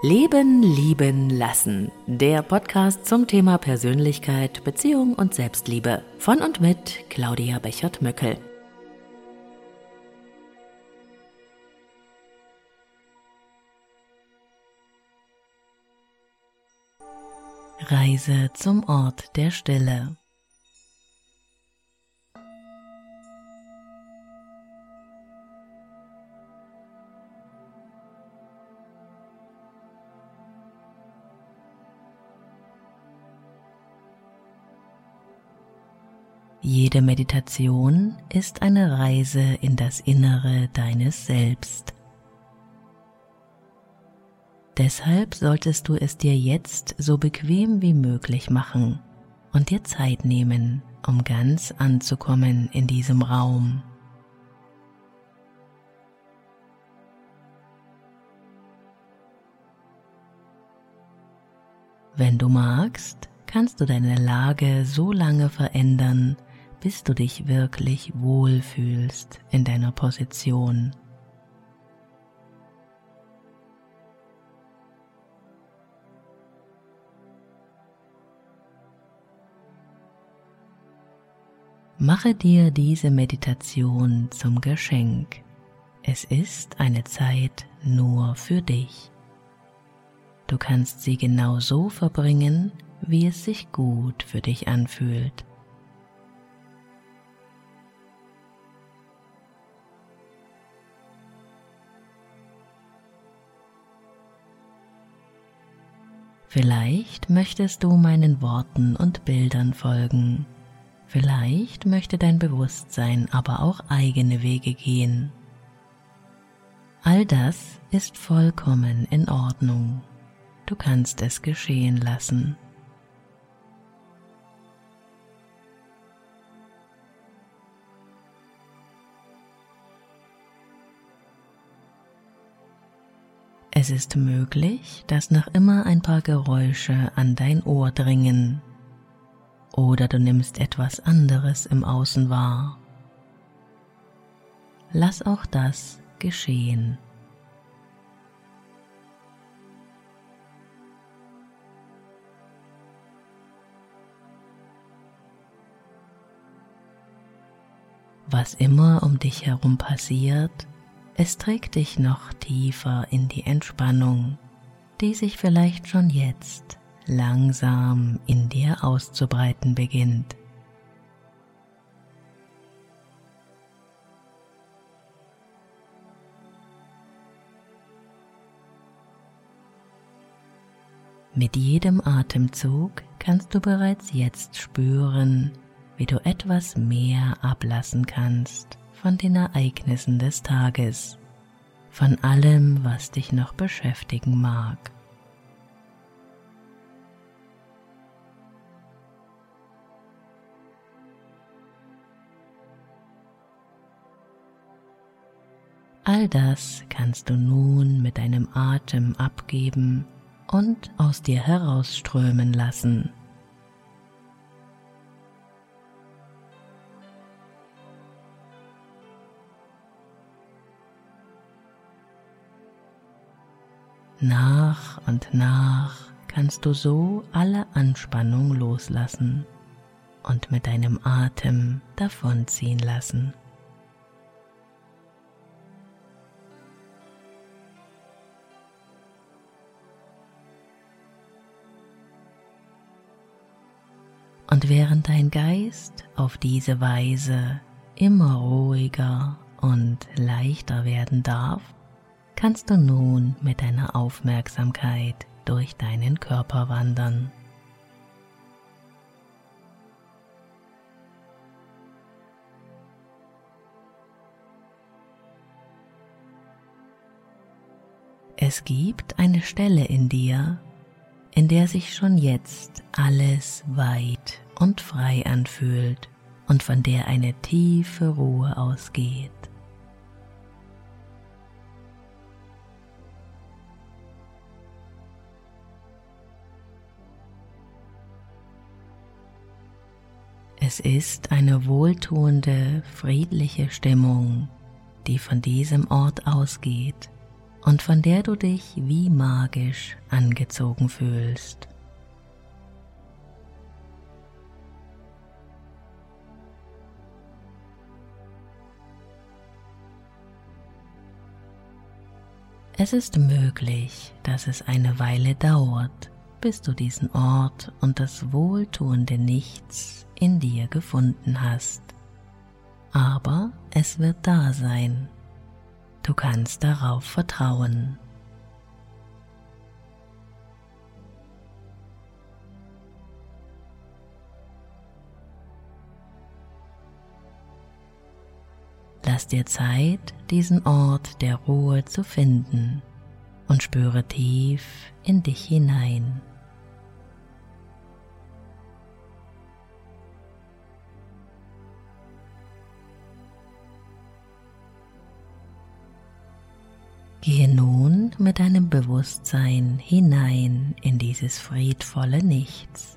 Leben, Lieben, Lassen. Der Podcast zum Thema Persönlichkeit, Beziehung und Selbstliebe. Von und mit Claudia Bechert-Möckel. Reise zum Ort der Stille. Jede Meditation ist eine Reise in das Innere deines Selbst. Deshalb solltest du es dir jetzt so bequem wie möglich machen und dir Zeit nehmen, um ganz anzukommen in diesem Raum. Wenn du magst, kannst du deine Lage so lange verändern, bis du dich wirklich wohlfühlst in deiner Position. Mache dir diese Meditation zum Geschenk. Es ist eine Zeit nur für dich. Du kannst sie genau so verbringen, wie es sich gut für dich anfühlt. Vielleicht möchtest du meinen Worten und Bildern folgen. Vielleicht möchte dein Bewusstsein aber auch eigene Wege gehen. All das ist vollkommen in Ordnung. Du kannst es geschehen lassen. Es ist möglich, dass noch immer ein paar Geräusche an dein Ohr dringen oder du nimmst etwas anderes im Außen wahr. Lass auch das geschehen. Was immer um dich herum passiert, es trägt dich noch tiefer in die Entspannung, die sich vielleicht schon jetzt langsam in dir auszubreiten beginnt. Mit jedem Atemzug kannst du bereits jetzt spüren, wie du etwas mehr ablassen kannst von den Ereignissen des Tages, von allem, was dich noch beschäftigen mag. All das kannst du nun mit deinem Atem abgeben und aus dir herausströmen lassen. Nach und nach kannst du so alle Anspannung loslassen und mit deinem Atem davonziehen lassen. Und während dein Geist auf diese Weise immer ruhiger und leichter werden darf, kannst du nun mit deiner Aufmerksamkeit durch deinen Körper wandern. Es gibt eine Stelle in dir, in der sich schon jetzt alles weit und frei anfühlt und von der eine tiefe Ruhe ausgeht. Es ist eine wohltuende, friedliche Stimmung, die von diesem Ort ausgeht und von der du dich wie magisch angezogen fühlst. Es ist möglich, dass es eine Weile dauert, bis du diesen Ort und das wohltuende Nichts in dir gefunden hast. Aber es wird da sein. Du kannst darauf vertrauen. Lass dir Zeit, diesen Ort der Ruhe zu finden und spüre tief in dich hinein. Gehe nun mit deinem Bewusstsein hinein in dieses friedvolle Nichts,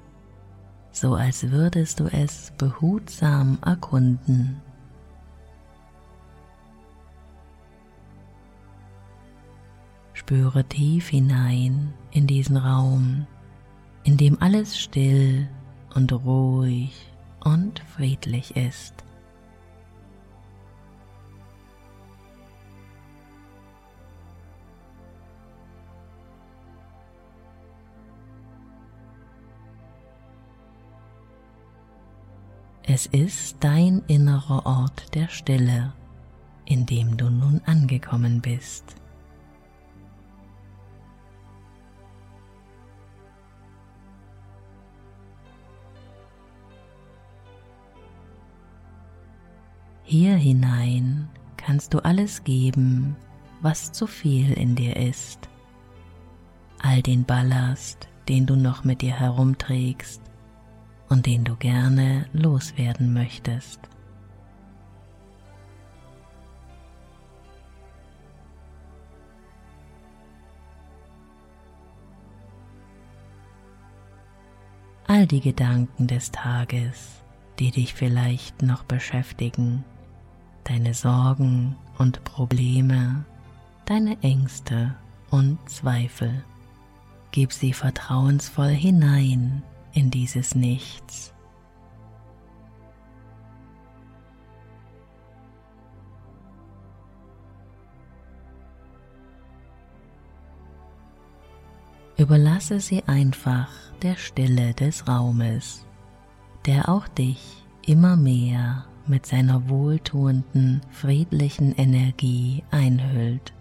so als würdest du es behutsam erkunden. Spüre tief hinein in diesen Raum, in dem alles still und ruhig und friedlich ist. Es ist dein innerer Ort der Stille, in dem du nun angekommen bist. Hier hinein kannst du alles geben, was zu viel in dir ist. All den Ballast, den du noch mit dir herumträgst und den du gerne loswerden möchtest. All die Gedanken des Tages, die dich vielleicht noch beschäftigen, deine Sorgen und Probleme, deine Ängste und Zweifel. Gib sie vertrauensvoll hinein in dieses Nichts. Überlasse sie einfach der Stille des Raumes, der auch dich immer mehr mit seiner wohltuenden, friedlichen Energie einhüllt.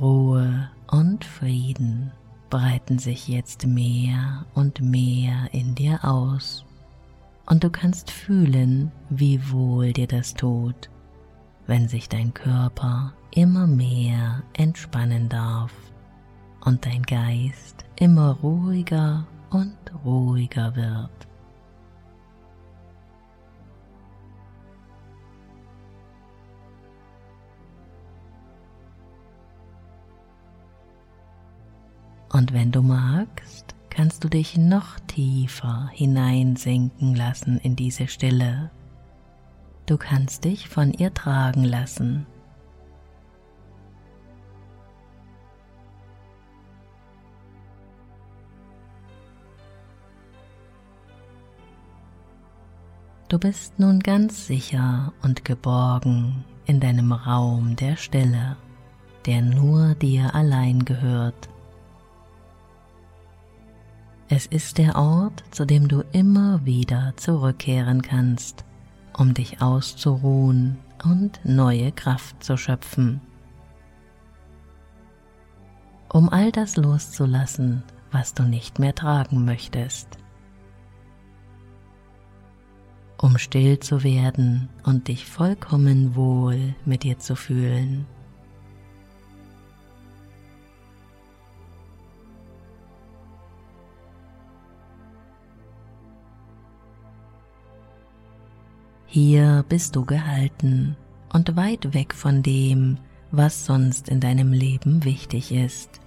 Ruhe und Frieden breiten sich jetzt mehr und mehr in dir aus und du kannst fühlen, wie wohl dir das tut, wenn sich dein Körper immer mehr entspannen darf und dein Geist immer ruhiger und ruhiger wird. Und wenn du magst, kannst du dich noch tiefer hineinsinken lassen in diese Stille. Du kannst dich von ihr tragen lassen Du bist nun ganz sicher und geborgen in deinem Raum der Stille, der nur dir allein gehört. Es ist der Ort, zu dem du immer wieder zurückkehren kannst, um dich auszuruhen und neue Kraft zu schöpfen. Um all das loszulassen, was du nicht mehr tragen möchtest um still zu werden und dich vollkommen wohl mit dir zu fühlen. Hier bist du gehalten und weit weg von dem, was sonst in deinem Leben wichtig ist.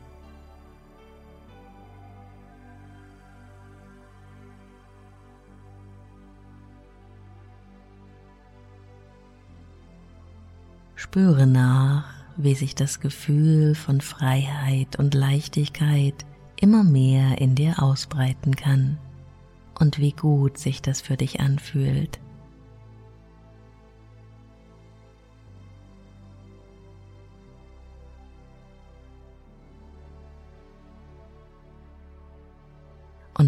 Spüre nach, wie sich das Gefühl von Freiheit und Leichtigkeit immer mehr in dir ausbreiten kann und wie gut sich das für dich anfühlt.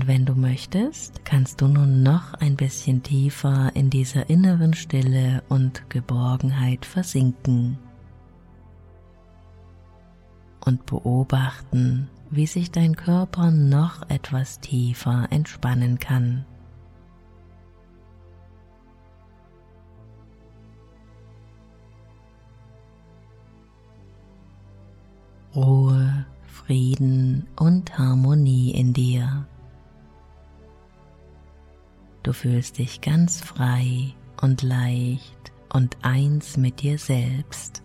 Wenn du möchtest, kannst du nun noch ein bisschen tiefer in dieser inneren Stille und Geborgenheit versinken und beobachten, wie sich dein Körper noch etwas tiefer entspannen kann. Ruhe, Frieden und Harmonie in dir. Du fühlst dich ganz frei und leicht und eins mit dir selbst.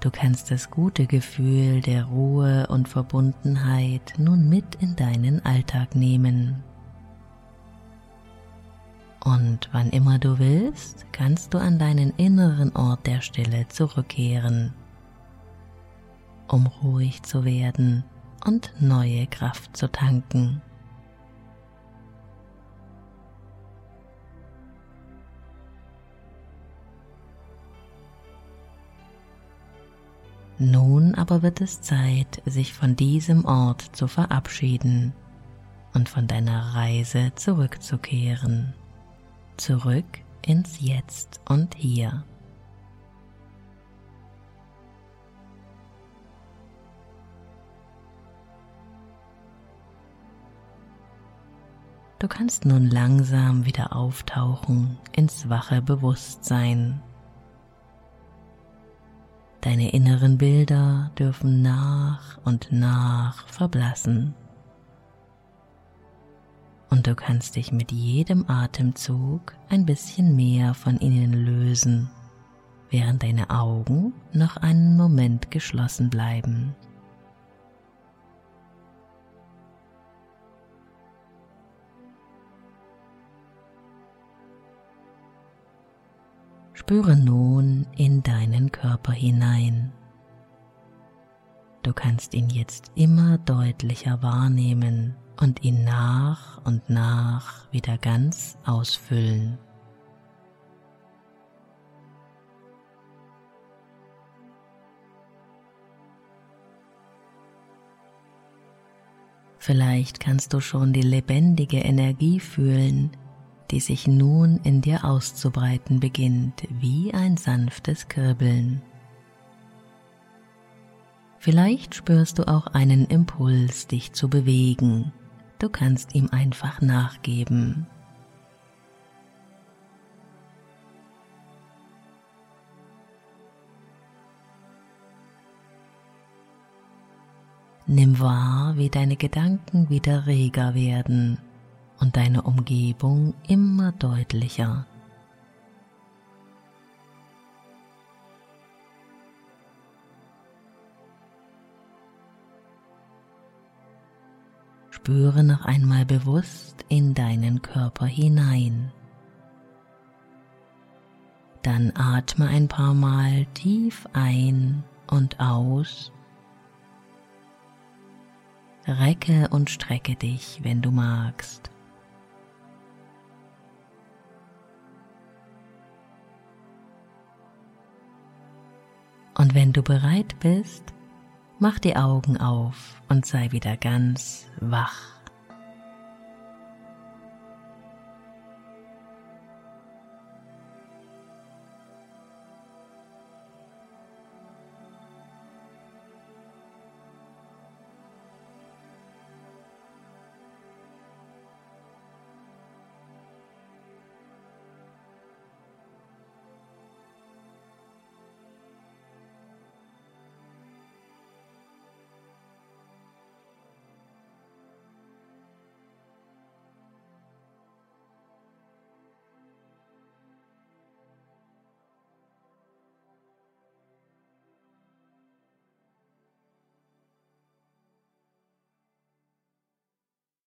Du kannst das gute Gefühl der Ruhe und Verbundenheit nun mit in deinen Alltag nehmen. Und wann immer du willst, kannst du an deinen inneren Ort der Stille zurückkehren, um ruhig zu werden und neue Kraft zu tanken. Nun aber wird es Zeit, sich von diesem Ort zu verabschieden und von deiner Reise zurückzukehren. Zurück ins Jetzt und Hier. Du kannst nun langsam wieder auftauchen ins wache Bewusstsein Deine inneren Bilder dürfen nach und nach verblassen. Und du kannst dich mit jedem Atemzug ein bisschen mehr von ihnen lösen, während deine Augen noch einen Moment geschlossen bleiben. Spüre nun in deinen Körper hinein. Du kannst ihn jetzt immer deutlicher wahrnehmen und ihn nach und nach wieder ganz ausfüllen. Vielleicht kannst du schon die lebendige Energie fühlen, die sich nun in dir auszubreiten beginnt wie ein sanftes Kribbeln. Vielleicht spürst du auch einen Impuls, dich zu bewegen. Du kannst ihm einfach nachgeben. Nimm wahr, wie deine Gedanken wieder reger werden und deine Umgebung immer deutlicher. Spüre noch einmal bewusst in deinen Körper hinein. Dann atme ein paar Mal tief ein und aus. Recke und strecke dich, wenn du magst. Und wenn du bereit bist, mach die Augen auf und sei wieder ganz wach.